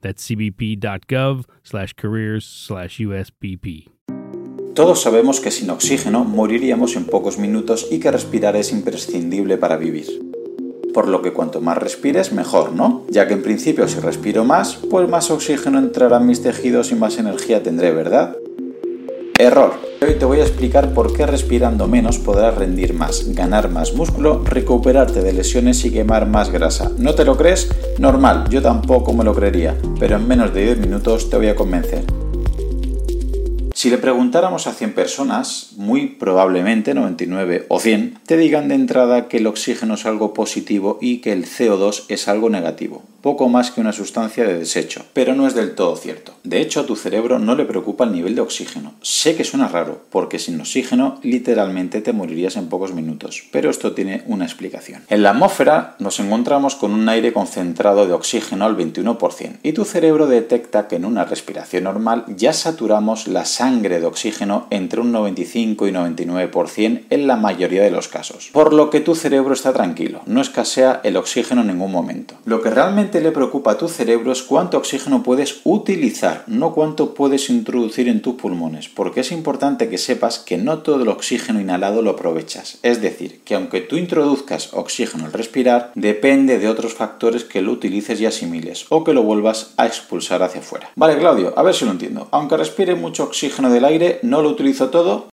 That's cbp.gov slash careers. Todos sabemos que sin oxígeno moriríamos en pocos minutos y que respirar es imprescindible para vivir. Por lo que cuanto más respires, mejor, ¿no? Ya que en principio si respiro más, pues más oxígeno entrará en mis tejidos y más energía tendré, ¿verdad? Error. Hoy te voy a explicar por qué respirando menos podrás rendir más, ganar más músculo, recuperarte de lesiones y quemar más grasa. ¿No te lo crees? Normal, yo tampoco me lo creería, pero en menos de 10 minutos te voy a convencer. Si le preguntáramos a 100 personas, muy probablemente 99 o 100 te digan de entrada que el oxígeno es algo positivo y que el CO2 es algo negativo, poco más que una sustancia de desecho, pero no es del todo cierto. De hecho, a tu cerebro no le preocupa el nivel de oxígeno. Sé que suena raro, porque sin oxígeno literalmente te morirías en pocos minutos, pero esto tiene una explicación. En la atmósfera nos encontramos con un aire concentrado de oxígeno al 21% y tu cerebro detecta que en una respiración normal ya saturamos la sangre de oxígeno entre un 95 y 99% en la mayoría de los casos. Por lo que tu cerebro está tranquilo, no escasea el oxígeno en ningún momento. Lo que realmente le preocupa a tu cerebro es cuánto oxígeno puedes utilizar, no cuánto puedes introducir en tus pulmones, porque es importante que sepas que no todo el oxígeno inhalado lo aprovechas. Es decir, que aunque tú introduzcas oxígeno al respirar, depende de otros factores que lo utilices y asimiles, o que lo vuelvas a expulsar hacia afuera. Vale, Claudio, a ver si lo entiendo. Aunque respire mucho oxígeno, del aire no lo utilizo todo.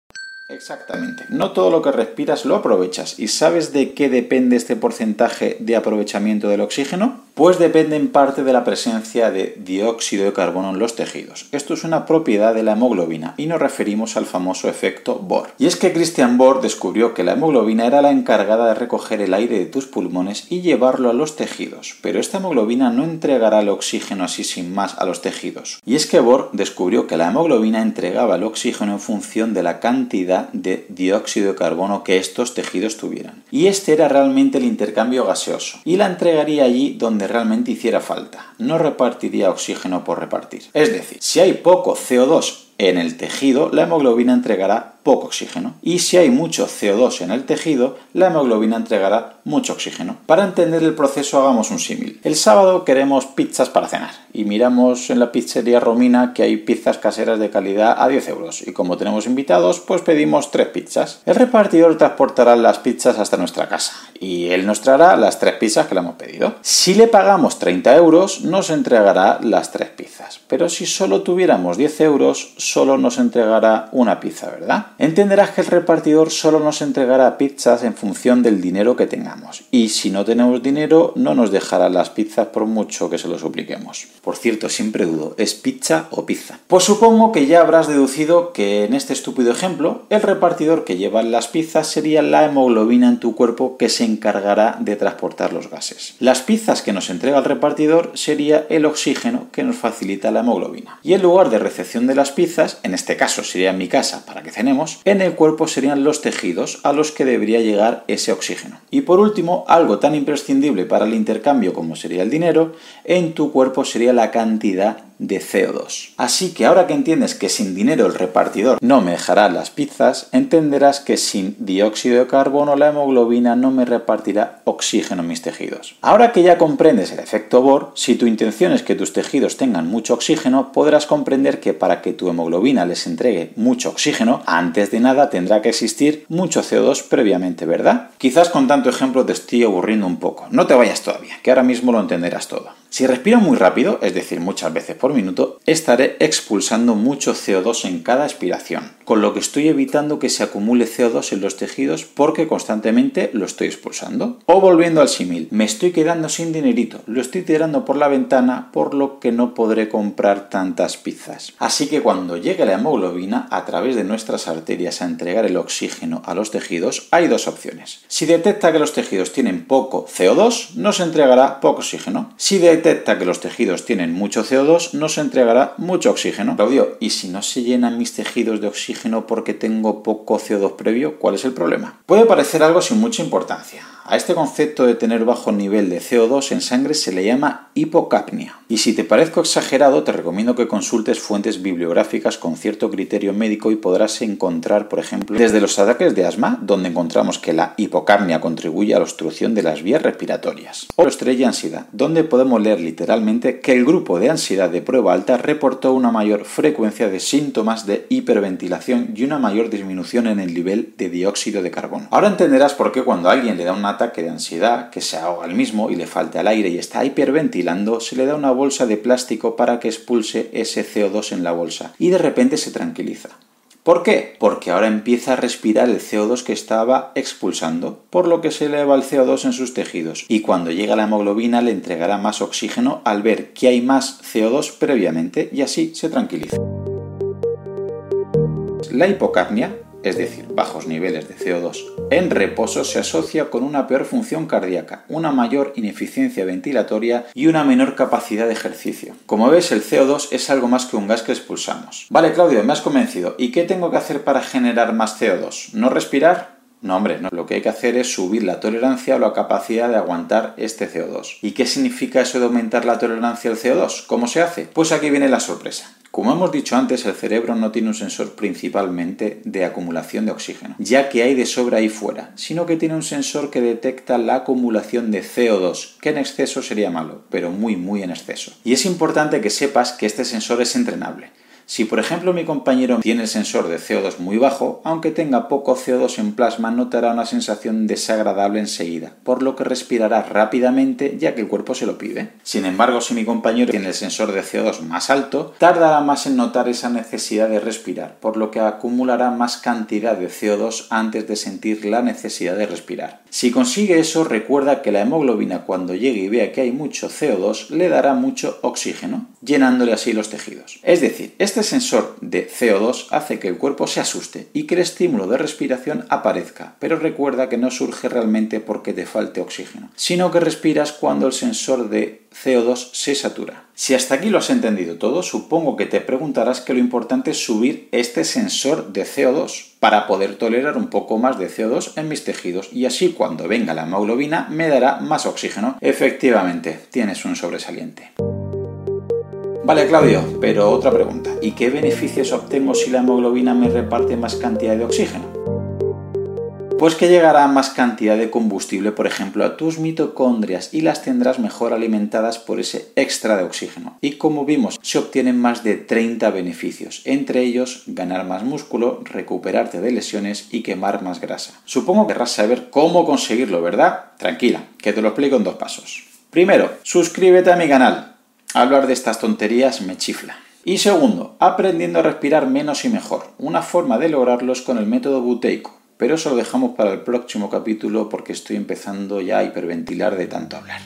Exactamente. No todo lo que respiras lo aprovechas. ¿Y sabes de qué depende este porcentaje de aprovechamiento del oxígeno? Pues depende en parte de la presencia de dióxido de carbono en los tejidos. Esto es una propiedad de la hemoglobina y nos referimos al famoso efecto Bohr. Y es que Christian Bohr descubrió que la hemoglobina era la encargada de recoger el aire de tus pulmones y llevarlo a los tejidos, pero esta hemoglobina no entregará el oxígeno así sin más a los tejidos. Y es que Bohr descubrió que la hemoglobina entregaba el oxígeno en función de la cantidad de dióxido de carbono que estos tejidos tuvieran. Y este era realmente el intercambio gaseoso, y la entregaría allí donde realmente hiciera falta. No repartiría oxígeno por repartir. Es decir, si hay poco CO2 en el tejido, la hemoglobina entregará poco oxígeno. Y si hay mucho CO2 en el tejido, la hemoglobina entregará mucho oxígeno. Para entender el proceso hagamos un símil. El sábado queremos pizzas para cenar y miramos en la pizzería Romina que hay pizzas caseras de calidad a 10 euros y como tenemos invitados pues pedimos tres pizzas. El repartidor transportará las pizzas hasta nuestra casa y él nos traerá las tres pizzas que le hemos pedido. Si le pagamos 30 euros nos entregará las tres pizzas, pero si solo tuviéramos 10 euros solo nos entregará una pizza, ¿verdad? Entenderás que el repartidor solo nos entregará pizzas en función del dinero que tengamos y si no tenemos dinero no nos dejará las pizzas por mucho que se lo supliquemos. Por cierto, siempre dudo, ¿es pizza o pizza? Pues supongo que ya habrás deducido que en este estúpido ejemplo, el repartidor que lleva las pizzas sería la hemoglobina en tu cuerpo que se encargará de transportar los gases. Las pizzas que nos entrega el repartidor sería el oxígeno que nos facilita la hemoglobina. Y el lugar de recepción de las pizzas, en este caso sería mi casa para que cenemos, en el cuerpo serían los tejidos a los que debería llegar ese oxígeno. Y por último, algo tan imprescindible para el intercambio como sería el dinero, en tu cuerpo sería la cantidad de CO2. Así que ahora que entiendes que sin dinero el repartidor no me dejará las pizzas, entenderás que sin dióxido de carbono la hemoglobina no me repartirá oxígeno en mis tejidos. Ahora que ya comprendes el efecto Bohr, si tu intención es que tus tejidos tengan mucho oxígeno, podrás comprender que para que tu hemoglobina les entregue mucho oxígeno, antes de nada tendrá que existir mucho CO2 previamente, ¿verdad? Quizás con tanto ejemplo te estoy aburriendo un poco. No te vayas todavía, que ahora mismo lo entenderás todo. Si respiro muy rápido, es decir, muchas veces por minuto, estaré expulsando mucho CO2 en cada expiración, con lo que estoy evitando que se acumule CO2 en los tejidos porque constantemente lo estoy expulsando. O volviendo al símil, me estoy quedando sin dinerito, lo estoy tirando por la ventana por lo que no podré comprar tantas pizzas. Así que cuando llegue la hemoglobina a través de nuestras arterias a entregar el oxígeno a los tejidos, hay dos opciones. Si detecta que los tejidos tienen poco CO2, nos entregará poco oxígeno. Si detecta que los tejidos tienen mucho CO2, nos entregará mucho oxígeno. Claudio, ¿y si no se llenan mis tejidos de oxígeno porque tengo poco CO2 previo? ¿Cuál es el problema? Puede parecer algo sin mucha importancia. A este concepto de tener bajo nivel de CO2 en sangre se le llama hipocapnia. Y si te parezco exagerado, te recomiendo que consultes fuentes bibliográficas con cierto criterio médico y podrás encontrar, por ejemplo, desde los ataques de asma, donde encontramos que la hipocapnia contribuye a la obstrucción de las vías respiratorias, o estrella ansiedad, donde podemos leer literalmente que el grupo de ansiedad de prueba alta reportó una mayor frecuencia de síntomas de hiperventilación y una mayor disminución en el nivel de dióxido de carbono. Ahora entenderás por qué cuando alguien le da una ataque de ansiedad, que se ahoga el mismo y le falta el aire y está hiperventilando, se le da una bolsa de plástico para que expulse ese CO2 en la bolsa y de repente se tranquiliza. ¿Por qué? Porque ahora empieza a respirar el CO2 que estaba expulsando, por lo que se eleva el CO2 en sus tejidos y cuando llega la hemoglobina le entregará más oxígeno al ver que hay más CO2 previamente y así se tranquiliza. La hipocapnia es decir, bajos niveles de CO2, en reposo se asocia con una peor función cardíaca, una mayor ineficiencia ventilatoria y una menor capacidad de ejercicio. Como ves, el CO2 es algo más que un gas que expulsamos. Vale, Claudio, me has convencido. ¿Y qué tengo que hacer para generar más CO2? ¿No respirar? No, hombre, no. lo que hay que hacer es subir la tolerancia o la capacidad de aguantar este CO2. ¿Y qué significa eso de aumentar la tolerancia al CO2? ¿Cómo se hace? Pues aquí viene la sorpresa. Como hemos dicho antes, el cerebro no tiene un sensor principalmente de acumulación de oxígeno, ya que hay de sobra ahí fuera, sino que tiene un sensor que detecta la acumulación de CO2, que en exceso sería malo, pero muy muy en exceso. Y es importante que sepas que este sensor es entrenable. Si por ejemplo mi compañero tiene el sensor de CO2 muy bajo, aunque tenga poco CO2 en plasma notará una sensación desagradable enseguida, por lo que respirará rápidamente ya que el cuerpo se lo pide. Sin embargo, si mi compañero tiene el sensor de CO2 más alto, tardará más en notar esa necesidad de respirar, por lo que acumulará más cantidad de CO2 antes de sentir la necesidad de respirar. Si consigue eso, recuerda que la hemoglobina cuando llegue y vea que hay mucho CO2 le dará mucho oxígeno, llenándole así los tejidos. Es decir, este sensor de CO2 hace que el cuerpo se asuste y que el estímulo de respiración aparezca, pero recuerda que no surge realmente porque te falte oxígeno, sino que respiras cuando el sensor de CO2 se satura. Si hasta aquí lo has entendido todo, supongo que te preguntarás que lo importante es subir este sensor de CO2 para poder tolerar un poco más de CO2 en mis tejidos y así cuando venga la hemoglobina me dará más oxígeno. Efectivamente, tienes un sobresaliente. Vale, Claudio, pero otra pregunta. ¿Y qué beneficios obtengo si la hemoglobina me reparte más cantidad de oxígeno? Pues que llegará más cantidad de combustible, por ejemplo, a tus mitocondrias y las tendrás mejor alimentadas por ese extra de oxígeno. Y como vimos, se obtienen más de 30 beneficios, entre ellos ganar más músculo, recuperarte de lesiones y quemar más grasa. Supongo que querrás saber cómo conseguirlo, ¿verdad? Tranquila, que te lo explico en dos pasos. Primero, suscríbete a mi canal Hablar de estas tonterías me chifla. Y segundo, aprendiendo a respirar menos y mejor. Una forma de lograrlo es con el método buteico, pero eso lo dejamos para el próximo capítulo porque estoy empezando ya a hiperventilar de tanto hablar.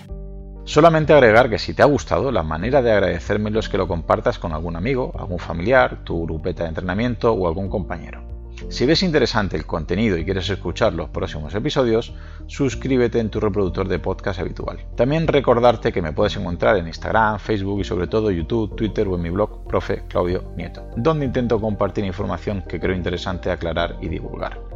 Solamente agregar que si te ha gustado, la manera de agradecérmelo es que lo compartas con algún amigo, algún familiar, tu grupeta de entrenamiento o algún compañero. Si ves interesante el contenido y quieres escuchar los próximos episodios, suscríbete en tu reproductor de podcast habitual. También recordarte que me puedes encontrar en Instagram, Facebook y sobre todo YouTube, Twitter o en mi blog Profe Claudio Nieto, donde intento compartir información que creo interesante aclarar y divulgar.